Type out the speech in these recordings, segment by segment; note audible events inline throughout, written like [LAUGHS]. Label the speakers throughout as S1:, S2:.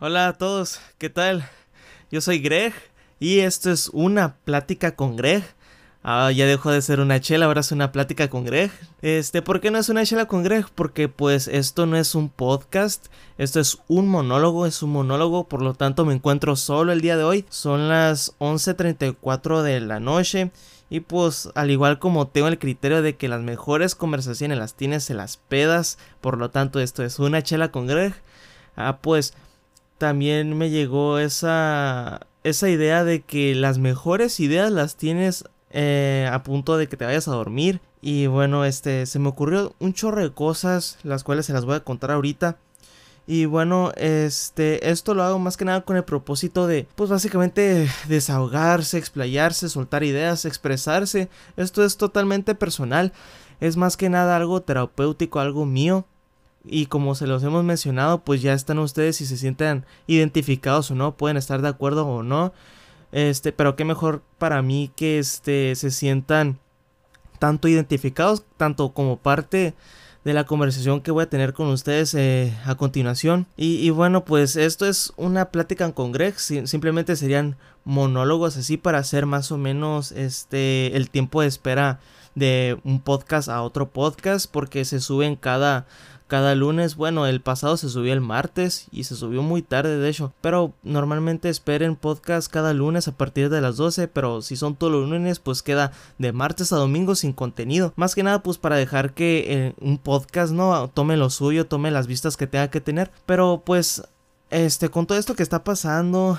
S1: Hola a todos, ¿qué tal? Yo soy Greg y esto es una plática con Greg. Ah, ya dejó de ser una chela, ahora es una plática con Greg. Este, ¿por qué no es una chela con Greg? Porque pues esto no es un podcast, esto es un monólogo, es un monólogo, por lo tanto me encuentro solo el día de hoy. Son las 11.34 de la noche. Y pues al igual como tengo el criterio de que las mejores conversaciones las tienes en las pedas, por lo tanto esto es una chela con Greg. Ah, pues también me llegó esa, esa idea de que las mejores ideas las tienes eh, a punto de que te vayas a dormir. Y bueno, este, se me ocurrió un chorro de cosas, las cuales se las voy a contar ahorita. Y bueno, este, esto lo hago más que nada con el propósito de, pues básicamente [LAUGHS] desahogarse, explayarse, soltar ideas, expresarse. Esto es totalmente personal. Es más que nada algo terapéutico, algo mío. Y como se los hemos mencionado, pues ya están ustedes si se sienten identificados o no, pueden estar de acuerdo o no. Este, pero qué mejor para mí que este se sientan tanto identificados, tanto como parte de la conversación que voy a tener con ustedes eh, a continuación. Y, bueno, pues esto es una plática con Greg, simplemente serían monólogos así para hacer más o menos este el tiempo de espera de un podcast a otro podcast porque se suben cada cada lunes. Bueno, el pasado se subió el martes y se subió muy tarde, de hecho. Pero normalmente esperen podcast cada lunes a partir de las 12. Pero si son todos los lunes, pues queda de martes a domingo sin contenido. Más que nada, pues para dejar que eh, un podcast no tome lo suyo, tome las vistas que tenga que tener. Pero pues este, con todo esto que está pasando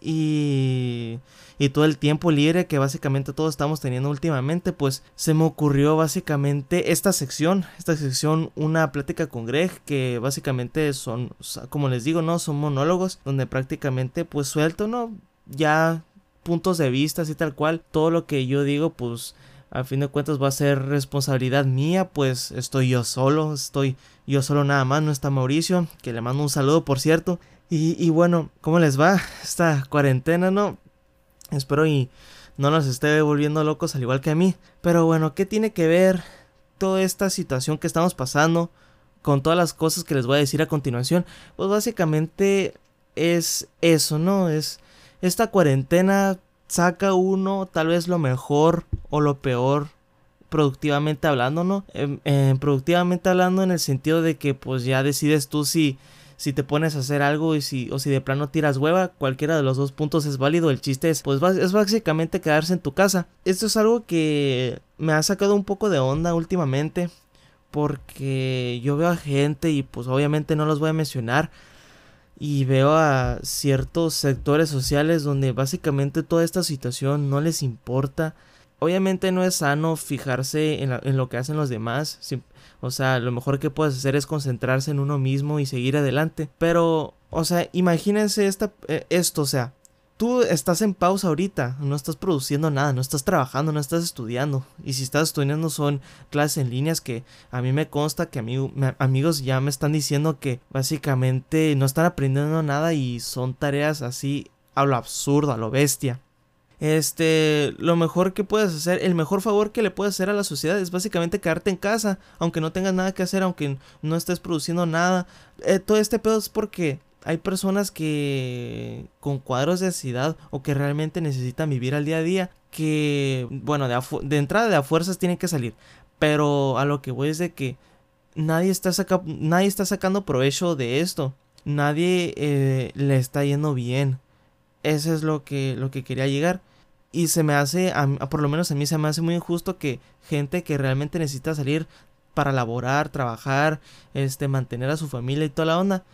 S1: y, y todo el tiempo libre que básicamente todos estamos teniendo últimamente, pues se me ocurrió básicamente esta sección, esta sección, una plática con Greg, que básicamente son, como les digo, no, son monólogos, donde prácticamente pues suelto, ¿no? Ya puntos de vista, así tal cual, todo lo que yo digo, pues a fin de cuentas va a ser responsabilidad mía, pues estoy yo solo, estoy yo solo nada más, no está Mauricio, que le mando un saludo por cierto. Y, bueno, ¿cómo les va esta cuarentena, no? Espero y no nos esté volviendo locos al igual que a mí. Pero bueno, ¿qué tiene que ver toda esta situación que estamos pasando con todas las cosas que les voy a decir a continuación? Pues básicamente es eso, ¿no? Es esta cuarentena saca uno tal vez lo mejor o lo peor productivamente hablando, ¿no? Em, em, productivamente hablando en el sentido de que pues ya decides tú si, si te pones a hacer algo y si, o si de plano tiras hueva, cualquiera de los dos puntos es válido. El chiste es, pues es básicamente quedarse en tu casa. Esto es algo que me ha sacado un poco de onda últimamente porque yo veo a gente y pues obviamente no los voy a mencionar y veo a ciertos sectores sociales donde básicamente toda esta situación no les importa. Obviamente no es sano fijarse en, lo que hacen los demás. o sea, lo mejor que puedes hacer es concentrarse en uno mismo y seguir adelante. Pero, o sea, imagínense esta, eh, esto, o sea, tú estás en pausa ahorita, no estás produciendo nada, no estás trabajando, no estás estudiando. Y si estás estudiando son clases en líneas que a mí me consta que amigos ya me están diciendo que básicamente no están aprendiendo nada y son tareas así a lo absurdo, a lo bestia. Este, lo mejor que puedes hacer, el mejor favor que le puedes hacer a la sociedad es básicamente quedarte en casa, aunque no tengas nada que hacer, aunque no estés produciendo nada. Eh, todo este pedo es porque hay personas que con cuadros de ansiedad o que realmente necesitan vivir al día a día que, bueno, de, entrada de a fuerzas tienen que salir. Pero a lo que voy es de que nadie está, nadie está sacando provecho de esto. Nadie eh, le está yendo bien. Eso es lo que, lo que quería llegar. Y se me hace, por lo menos a mí se me hace muy injusto que gente que realmente necesita salir para laborar, trabajar, este, mantener a su familia y toda la onda,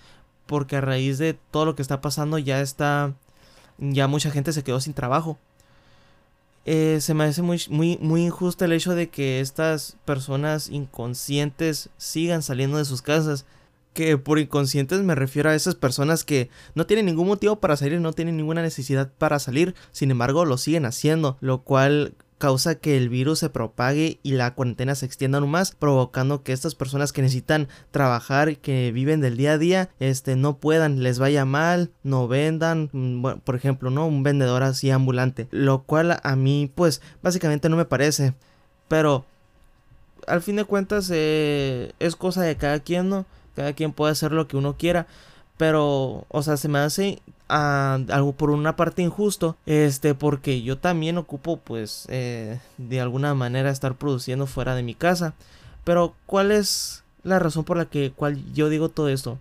S1: porque a raíz de todo lo que está pasando ya está, ya mucha gente se quedó sin trabajo. Eh, se me hace muy, muy, muy injusto el hecho de que estas personas inconscientes sigan saliendo de sus casas. Que por inconscientes me refiero a esas personas que no tienen ningún motivo para salir, no tienen ninguna necesidad para salir, sin embargo lo siguen haciendo, lo cual causa que el virus se propague y la cuarentena se extienda aún más, provocando que estas personas que necesitan trabajar, que viven del día a día, este, no puedan, les vaya mal, no vendan, mm, por ejemplo, ¿no? Un vendedor así ambulante, lo cual a mí, pues, básicamente no me parece, pero al fin de cuentas eh, es cosa de cada quien, ¿no? Cada quien puede hacer lo que uno quiera, Pero, o sea, se me hace ah, algo por una parte injusto. Este, porque yo también ocupo, pues, eh, de alguna manera estar produciendo fuera de mi casa. Pero, ¿cuál es la razón por la que cual yo digo todo esto?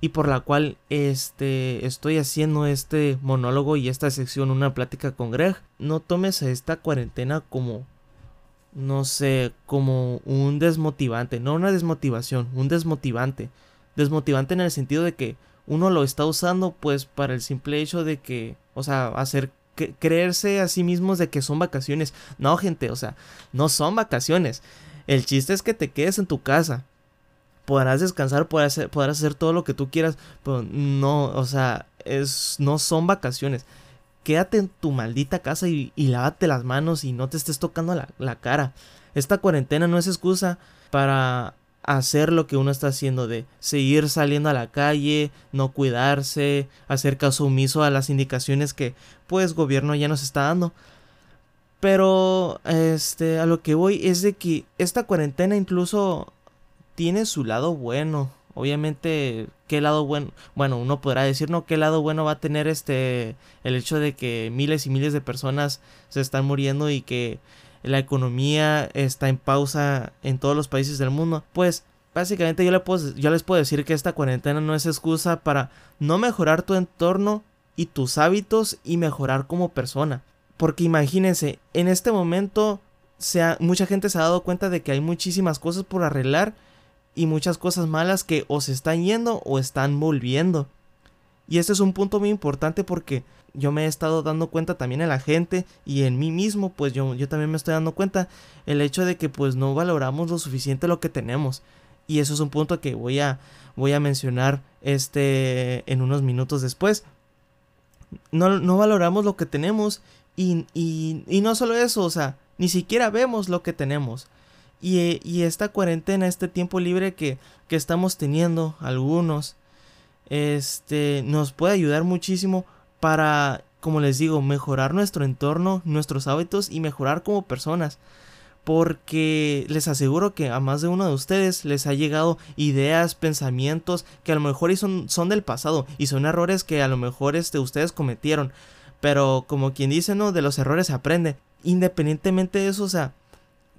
S1: Y por la cual este estoy haciendo este monólogo y esta sección, una plática con Greg. No tomes esta cuarentena como no sé, como un desmotivante, no una desmotivación, un desmotivante. Desmotivante en el sentido de que uno lo está usando pues para el simple hecho de que, o sea, hacer creerse a sí mismos de que son vacaciones. No, gente, o sea, no son vacaciones. El chiste es que te quedes en tu casa. Podrás descansar, podrás hacer, podrás hacer todo lo que tú quieras, pero no, o sea, es, no son vacaciones quédate en tu maldita casa y, lávate las manos y no te estés tocando la, la, cara. Esta cuarentena no es excusa para hacer lo que uno está haciendo de seguir saliendo a la calle, no cuidarse, hacer caso omiso a las indicaciones que pues gobierno ya nos está dando. Pero este a lo que voy es de que esta cuarentena incluso tiene su lado bueno. Obviamente, ¿qué lado bueno? Bueno, uno podrá decir, no, ¿qué lado bueno va a tener este el hecho de que miles y miles de personas se están muriendo y que la economía está en pausa en todos los países del mundo? Pues básicamente yo, les puedo decir que esta cuarentena no es excusa para no mejorar tu entorno y tus hábitos y mejorar como persona. Porque imagínense, en este momento mucha gente se ha dado cuenta de que hay muchísimas cosas por arreglar y muchas cosas malas que o se están yendo o están volviendo. Y este es un punto muy importante porque yo me he estado dando cuenta también en la gente y en mí mismo, pues yo, yo también me estoy dando cuenta el hecho de que pues no valoramos lo suficiente lo que tenemos. Y eso es un punto que voy a, voy a mencionar este en unos minutos después. No, no valoramos lo que tenemos y, y, y no solo eso, o sea, ni siquiera vemos lo que tenemos. Y, esta cuarentena, este tiempo libre que, que estamos teniendo algunos, este, nos puede ayudar muchísimo para, como les digo, mejorar nuestro entorno, nuestros hábitos y mejorar como personas. Porque les aseguro que a más de uno de ustedes les ha llegado ideas, pensamientos que a lo mejor son, son del pasado y son errores que a lo mejor este, ustedes cometieron. Pero como quien dice, no, de los errores se aprende. Independientemente de eso, o sea,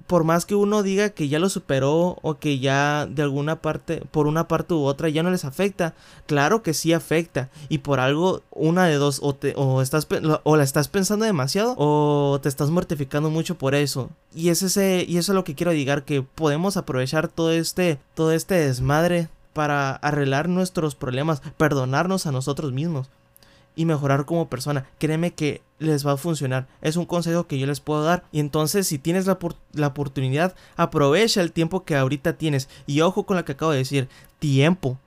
S1: por más que uno diga que ya lo superó o que ya de alguna parte, por una parte u otra ya no les afecta, claro que sí afecta. Y por algo una de dos o, te, o estás o la estás pensando demasiado o te estás mortificando mucho por eso. Y es ese y eso es lo que quiero llegar que podemos aprovechar todo este todo este desmadre para arreglar nuestros problemas, perdonarnos a nosotros mismos y mejorar como persona. Créeme que les va a funcionar. Es un consejo que yo les puedo dar. Y entonces, si tienes la, la, oportunidad, aprovecha el tiempo que ahorita tienes. Y ojo con lo que acabo de decir: tiempo.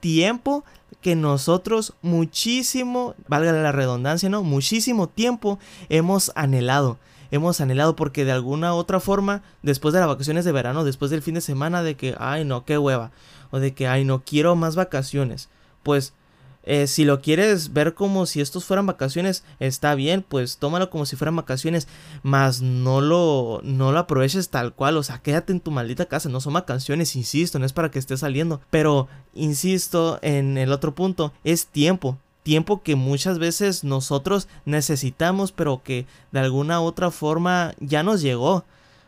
S1: Tiempo que nosotros muchísimo, valga la redundancia, ¿no? Muchísimo tiempo hemos anhelado. Hemos anhelado porque de alguna otra forma, después de las vacaciones de verano, después del fin de semana, de que, ay no, qué hueva. O de que, ay no, quiero más vacaciones. Pues eh, si lo quieres ver como si estos fueran vacaciones, está bien, pues tómalo como si fueran vacaciones, más no lo, no lo aproveches tal cual, o sea, quédate en tu maldita casa, no son vacaciones, insisto, no es para que estés saliendo, pero insisto en el otro punto, es tiempo, tiempo que muchas veces nosotros necesitamos, pero que de alguna otra forma ya nos llegó.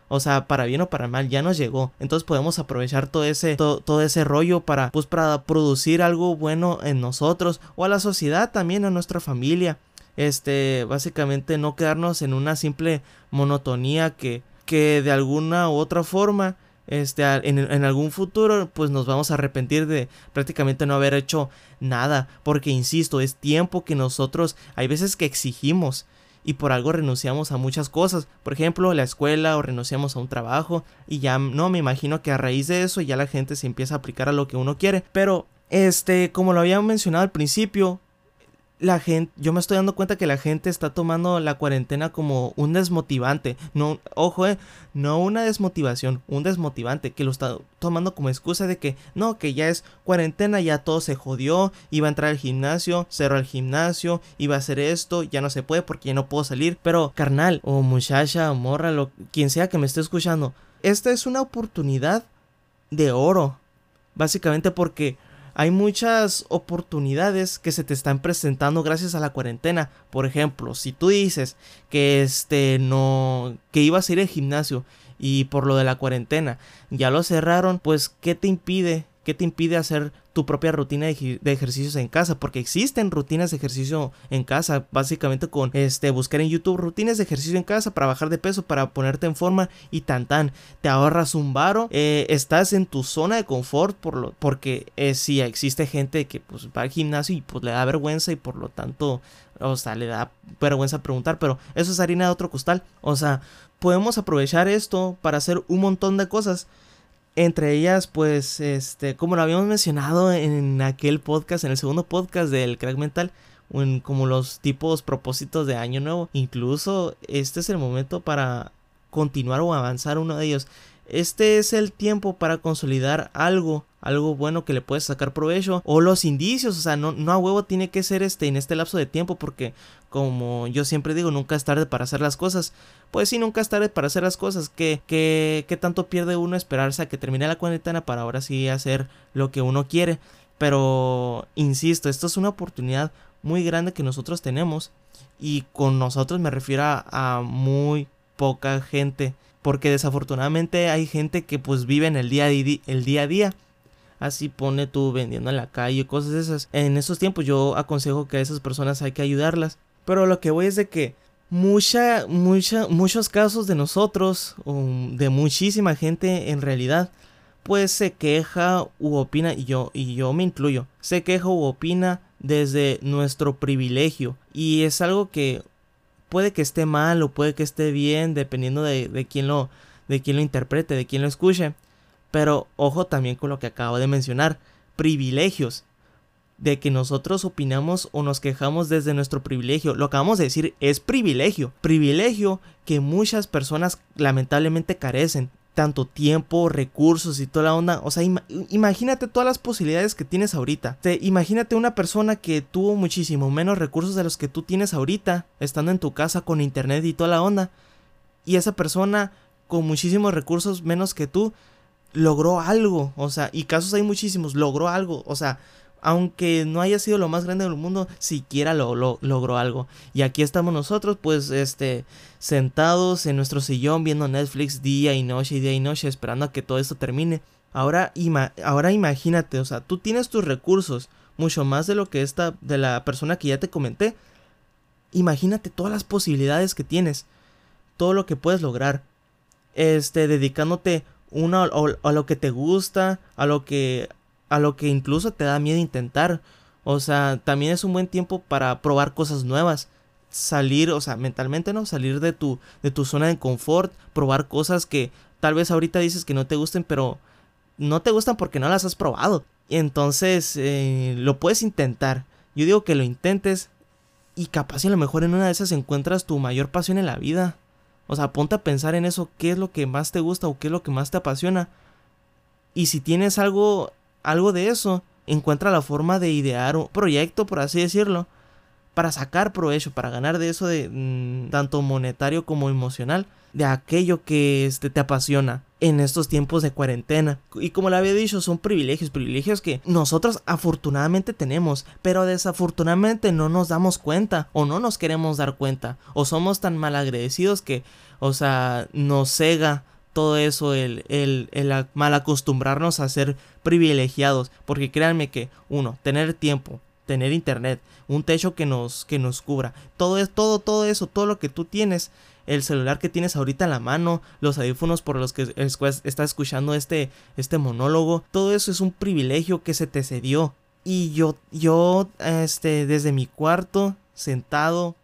S1: O sea, para bien o para mal, ya nos llegó. Entonces podemos aprovechar todo ese, todo, ese rollo para, pues, para producir algo bueno en nosotros o a la sociedad también, a nuestra familia. Este, básicamente no quedarnos en una simple monotonía que, que de alguna u otra forma este, en, en, algún futuro, pues nos vamos a arrepentir de prácticamente no haber hecho nada. Porque, insisto, es tiempo que nosotros hay veces que exigimos y por algo renunciamos a muchas cosas, por ejemplo la escuela o renunciamos a un trabajo y ya no me imagino que a raíz de eso ya la gente se empieza a aplicar a lo que uno quiere, pero este como lo había mencionado al principio, la gente, yo me estoy dando cuenta que la gente está tomando la cuarentena como un desmotivante. No, ojo, eh, no una desmotivación, un desmotivante que lo está tomando como excusa de que no, que ya es cuarentena, ya todo se jodió, iba a entrar al gimnasio, cerró el gimnasio, iba a hacer esto, ya no se puede porque ya no puedo salir. Pero, carnal, o muchacha, o morra, lo, quien sea que me esté escuchando, esta es una oportunidad de oro. Básicamente porque hay muchas oportunidades que se te están presentando gracias a la cuarentena. Por ejemplo, si tú dices que este no que ibas a ir al gimnasio y por lo de la cuarentena ya lo cerraron, pues ¿qué te impide ¿Qué te impide hacer tu propia rutina de, ejercicios en casa? Porque existen rutinas de ejercicio en casa, básicamente con este buscar en YouTube rutinas de ejercicio en casa para bajar de peso, para ponerte en forma y tan tan. Te ahorras un varo, eh, estás en tu zona de confort por lo, porque eh, sí existe gente que pues va al gimnasio y pues le da vergüenza y por lo tanto, o sea, le da vergüenza preguntar, pero eso es harina de otro costal. O sea, podemos aprovechar esto para hacer un montón de cosas. Entre ellas, pues, este, como lo habíamos mencionado en aquel podcast, en el segundo podcast del crack mental, como los tipos propósitos de año nuevo. Incluso este es el momento para continuar o avanzar uno de ellos. Este es el tiempo para consolidar algo, algo bueno que le puedes sacar provecho o los indicios, o sea, no, no a huevo tiene que ser este en este lapso de tiempo porque como yo siempre digo, nunca es tarde para hacer las cosas. Pues sí, nunca es tarde para hacer las cosas. ¿Qué, qué, tanto pierde uno esperarse a que termine la cuarentena para ahora sí hacer lo que uno quiere? Pero, insisto, esto es una oportunidad muy grande que nosotros tenemos. Y con nosotros me refiero a, muy poca gente. Porque desafortunadamente hay gente que pues vive en el día, el día a día. Así pone tú vendiendo en la calle, cosas esas. En esos tiempos yo aconsejo que a esas personas hay que ayudarlas. Pero lo que voy es de que mucha, mucha, muchos casos de nosotros, de muchísima gente en realidad, pues se queja u opina, y yo, y yo me incluyo, se queja u opina desde nuestro privilegio. Y es algo que puede que esté mal o puede que esté bien, dependiendo de, de quién lo, de quién lo interprete, de quién lo escuche. Pero ojo también con lo que acabo de mencionar, privilegios de que nosotros opinamos o nos quejamos desde nuestro privilegio. Lo acabamos de decir, es privilegio. Privilegio que muchas personas lamentablemente carecen. Tanto tiempo, recursos y toda la onda. O sea, imagínate todas las posibilidades que tienes ahorita. imagínate una persona que tuvo muchísimo menos recursos de los que tú tienes ahorita, estando en tu casa con internet y toda la onda. Y esa persona con muchísimos recursos menos que tú logró algo. O sea, y casos hay muchísimos, logró algo. O sea, aunque no haya sido lo más grande del mundo, siquiera lo, logró algo. Y aquí estamos nosotros, pues, este, sentados en nuestro sillón viendo Netflix día y noche y día y noche, esperando a que todo esto termine. Ahora, ahora imagínate, o sea, tú tienes tus recursos, mucho más de lo que esta, de la persona que ya te comenté. Imagínate todas las posibilidades que tienes, todo lo que puedes lograr, este, dedicándote a lo que te gusta, a lo que a lo que incluso te da miedo intentar. O sea, también es un buen tiempo para probar cosas nuevas. Salir, o sea, mentalmente no, salir de tu, de tu zona de confort, probar cosas que tal vez ahorita dices que no te gusten, pero no te gustan porque no las has probado. Entonces, eh, lo puedes intentar. Yo digo que lo intentes y capaz a lo mejor en una de esas encuentras tu mayor pasión en la vida. O sea, ponte a pensar en eso, qué es lo que más te gusta o qué es lo que más te apasiona. Y si tienes algo algo de eso, encuentra la forma de idear un proyecto, por así decirlo, para sacar provecho, para ganar de eso de mm, tanto monetario como emocional, de aquello que este, te apasiona en estos tiempos de cuarentena. Y como le había dicho, son privilegios, privilegios que nosotros afortunadamente tenemos, pero desafortunadamente no nos damos cuenta o no nos queremos dar cuenta o somos tan malagradecidos que, o sea, nos cega todo eso, el, el, el mal acostumbrarnos a ser privilegiados. Porque créanme que, uno, tener tiempo, tener internet, un techo que nos, que nos cubra, todo, es, todo, todo eso, todo lo que tú tienes, el celular que tienes ahorita en la mano, los audífonos por los que estás escuchando este, este monólogo, todo eso es un privilegio que se te cedió. Y yo, yo, este, desde mi cuarto, sentado,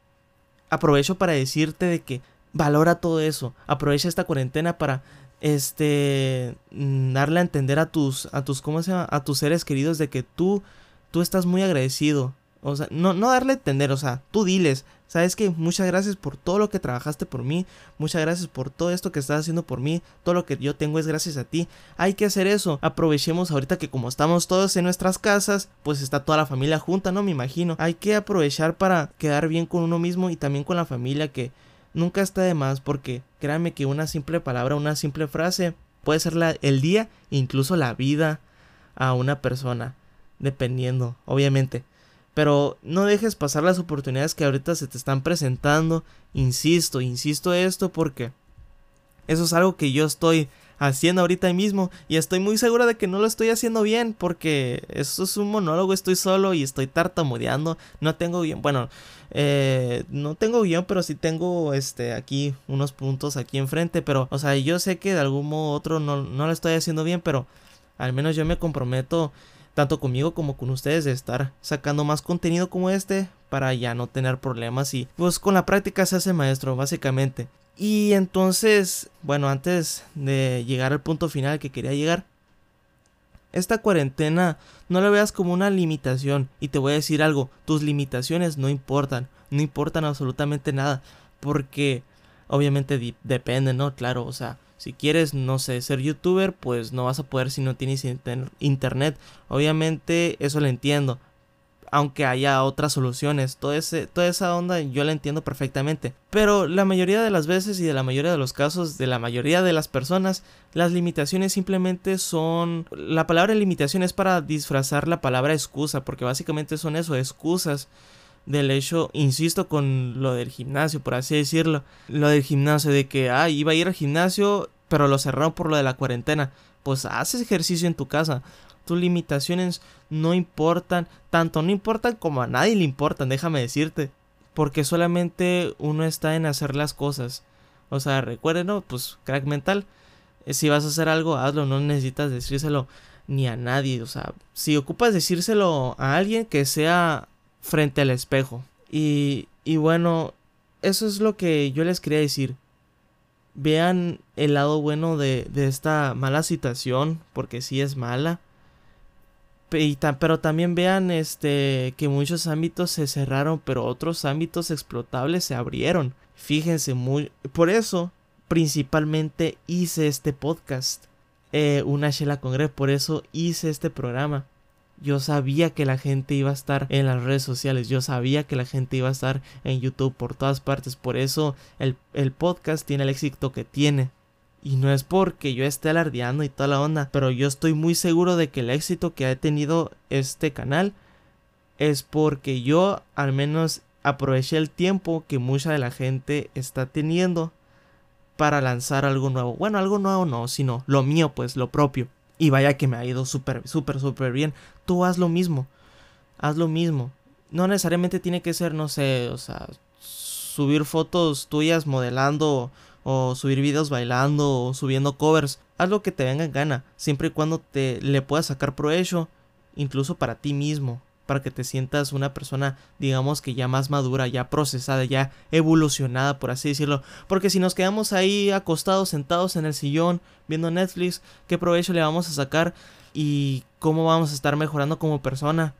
S1: aprovecho para decirte de que valora todo eso. Aprovecha esta cuarentena para este mm, darle a entender a tus a tus cómo se llama? a tus seres queridos de que tú tú estás muy agradecido. O sea, no, no darle a entender, o sea, tú diles, sabes que muchas gracias por todo lo que trabajaste por mí, muchas gracias por todo esto que estás haciendo por mí, todo lo que yo tengo es gracias a ti. Hay que hacer eso. Aprovechemos ahorita que como estamos todos en nuestras casas, pues está toda la familia junta, ¿no? Me imagino. Hay que aprovechar para quedar bien con uno mismo y también con la familia que nunca está de más porque créanme que una simple palabra, una simple frase puede ser el día, incluso la vida a una persona. dependiendo, obviamente. Pero no dejes pasar las oportunidades que ahorita se te están presentando. Insisto, insisto esto porque eso es algo que yo estoy haciendo ahorita mismo. Y estoy muy segura de que no lo estoy haciendo bien porque eso es un monólogo, estoy solo y estoy tartamudeando, no tengo guion, bueno, eh, no tengo guion, pero sí tengo este aquí unos puntos aquí enfrente, pero o sea, yo sé que de algún modo u otro no, no lo estoy haciendo bien, pero al menos yo me comprometo tanto conmigo como con ustedes de estar sacando más contenido como este para ya no tener problemas y pues con la práctica se hace maestro básicamente. Y entonces, bueno, antes de llegar al punto final que quería llegar, esta cuarentena no la veas como una limitación y te voy a decir algo, tus limitaciones no importan, no importan absolutamente nada, porque obviamente depende, ¿no? Claro, o sea, si quieres, no sé, ser youtuber, pues no vas a poder si no tienes internet. Obviamente eso lo entiendo. Aunque haya otras soluciones, todo ese, toda esa onda yo la entiendo perfectamente. Pero la mayoría de las veces y de la mayoría de los casos, de la mayoría de las personas, las limitaciones simplemente son... La palabra limitación es para disfrazar la palabra excusa, porque básicamente son eso, excusas del hecho, insisto con lo del gimnasio, por así decirlo, lo del gimnasio, de que, ah, iba a ir al gimnasio, pero lo cerraron por lo de la cuarentena. Pues haces ejercicio en tu casa. Tus limitaciones no importan, tanto no importan como a nadie le importan, déjame decirte. Porque solamente uno está en hacer las cosas. O sea, recuerden, ¿no? Pues crack mental. Eh, si vas a hacer algo, hazlo, no necesitas decírselo ni a nadie. O sea, si ocupas decírselo a alguien que sea frente al espejo. Y, y bueno, eso es lo que yo les quería decir. Vean el lado bueno de, de esta mala situación, porque sí es mala. pero también vean este que muchos ámbitos se cerraron, pero otros ámbitos explotables se abrieron. Fíjense muy por eso principalmente hice este podcast. Eh, una Shela Congre, por eso hice este programa. Yo sabía que la gente iba a estar en las redes sociales, yo sabía que la gente iba a estar en YouTube por todas partes, por eso el, podcast tiene el éxito que tiene. Y no es porque yo esté alardeando y toda la onda, pero yo estoy muy seguro de que el éxito que ha tenido este canal es porque yo al menos aproveché el tiempo que mucha de la gente está teniendo para lanzar algo nuevo. Bueno, algo nuevo no, sino lo mío, pues lo propio. Y vaya que me ha ido súper, súper, súper bien. Tú haz lo mismo. Haz lo mismo. No necesariamente tiene que ser, no sé, o sea, subir fotos tuyas modelando o subir videos bailando o subiendo covers. Haz lo que te venga en gana, siempre y cuando te le puedas sacar provecho, incluso para ti mismo para que te sientas una persona, digamos que ya más madura, ya procesada, ya evolucionada, por así decirlo. Porque si nos quedamos ahí acostados, sentados en el sillón, viendo Netflix, ¿qué provecho le vamos a sacar? Y cómo vamos a estar mejorando como persona.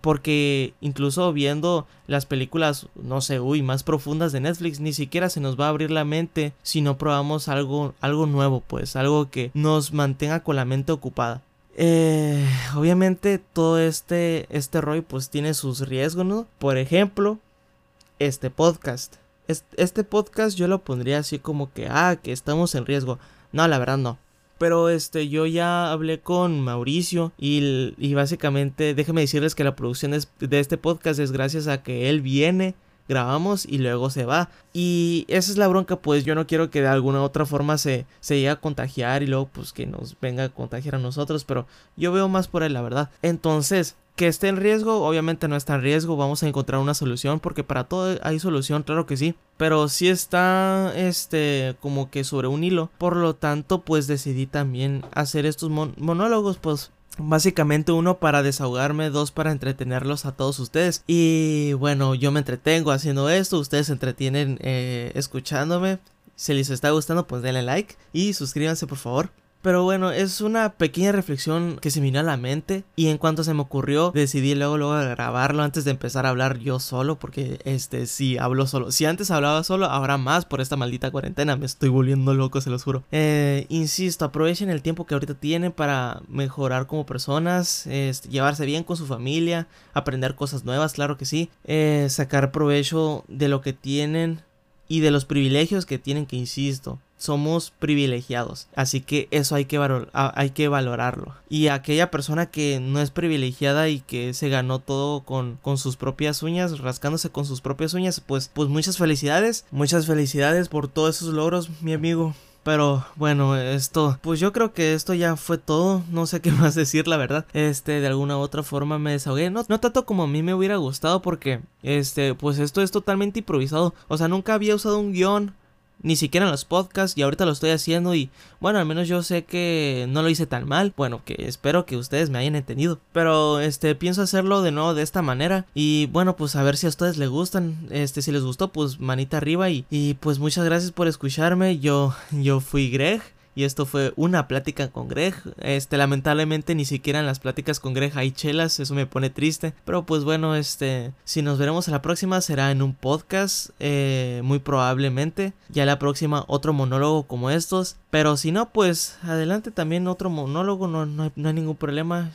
S1: Porque incluso viendo las películas, no sé, uy, más profundas de Netflix, ni siquiera se nos va a abrir la mente si no probamos algo, algo nuevo, pues, algo que nos mantenga con la mente ocupada. Eh, obviamente todo este, este rollo pues tiene sus riesgos, ¿no? Por ejemplo, este podcast. Este podcast yo lo pondría así como que, ah, que estamos en riesgo. No, la verdad no. Pero este, yo ya hablé con Mauricio y, y básicamente déjenme decirles que la producción de este podcast es gracias a que él viene grabamos y luego se va. Y esa es la bronca, pues yo no quiero que de alguna otra forma se, se llegue a contagiar y luego pues que nos venga a contagiar a nosotros, pero yo veo más por él, la verdad. Entonces, que esté en riesgo, obviamente no está en riesgo, vamos a encontrar una solución, porque para todo hay solución, claro que sí, pero sí está, este, como que sobre un hilo, por lo tanto, pues decidí también hacer estos monólogos, pues Básicamente uno para desahogarme, dos para entretenerlos a todos ustedes. Y bueno, yo me entretengo haciendo esto, ustedes se entretienen eh, escuchándome. Si les está gustando, pues denle like y suscríbanse por favor. Pero bueno, es una pequeña reflexión que se me vino a la mente y en cuanto se me ocurrió decidí luego luego grabarlo antes de empezar a hablar yo solo porque este sí hablo solo. Si antes hablaba solo, ahora más por esta maldita cuarentena. Me estoy volviendo loco, se los juro. Eh, insisto, aprovechen el tiempo que ahorita tienen para mejorar como personas, este, llevarse bien con su familia, aprender cosas nuevas, claro que sí, eh, sacar provecho de lo que tienen y de los privilegios que tienen que insisto somos privilegiados. Así que eso hay que, hay que valorarlo. Y aquella persona que no es privilegiada y que se ganó todo con, con sus propias uñas, rascándose con sus propias uñas, pues, pues muchas felicidades. Muchas felicidades por todos esos logros, mi amigo. Pero bueno, esto, pues yo creo que esto ya fue todo. No sé qué [LAUGHS] más decir, la verdad. Este, de alguna u otra forma me desahogué. No, no tanto como a mí me hubiera gustado porque, este, pues esto es totalmente improvisado. O sea, nunca había usado un guion ni siquiera en los podcasts y ahorita lo estoy haciendo y bueno, al menos yo sé que no lo hice tan mal. Bueno, que espero que ustedes me hayan entendido. Pero este pienso hacerlo de nuevo de esta manera y bueno, pues a ver si a ustedes les gustan. Este si les gustó, pues manita arriba y, y pues muchas gracias por escucharme. Yo yo fui Greg y esto fue una plática con Greg. Este, lamentablemente ni siquiera en las pláticas con Greg hay chelas, eso me pone triste. Pero pues bueno, este, si nos veremos a la próxima será en un podcast, eh, muy probablemente. Ya la próxima otro monólogo como estos. Pero si no, pues adelante también otro monólogo, no, no hay ningún problema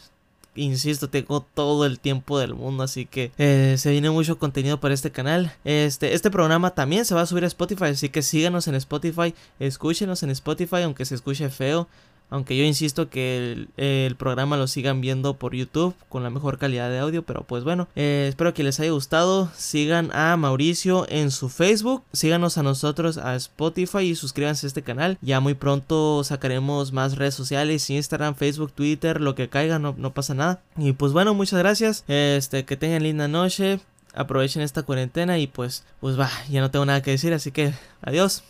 S1: insisto, tengo todo el tiempo del mundo, así que eh, se viene mucho contenido para este canal. Este, este programa también se va a subir a Spotify, así que síganos en Spotify, escúchenos en Spotify, aunque se escuche feo. Aunque yo insisto que el, programa lo sigan viendo por YouTube con la mejor calidad de audio. Pero pues bueno, eh, espero que les haya gustado. Sigan a Mauricio en su Facebook. Síganos a nosotros a Spotify y suscríbanse a este canal. Ya muy pronto sacaremos más redes sociales, Instagram, Facebook, Twitter, lo que caiga, no, no pasa nada. Y pues bueno, muchas gracias. Este, que tengan linda noche. Aprovechen esta cuarentena y pues, pues va, ya no tengo nada que decir, así que adiós.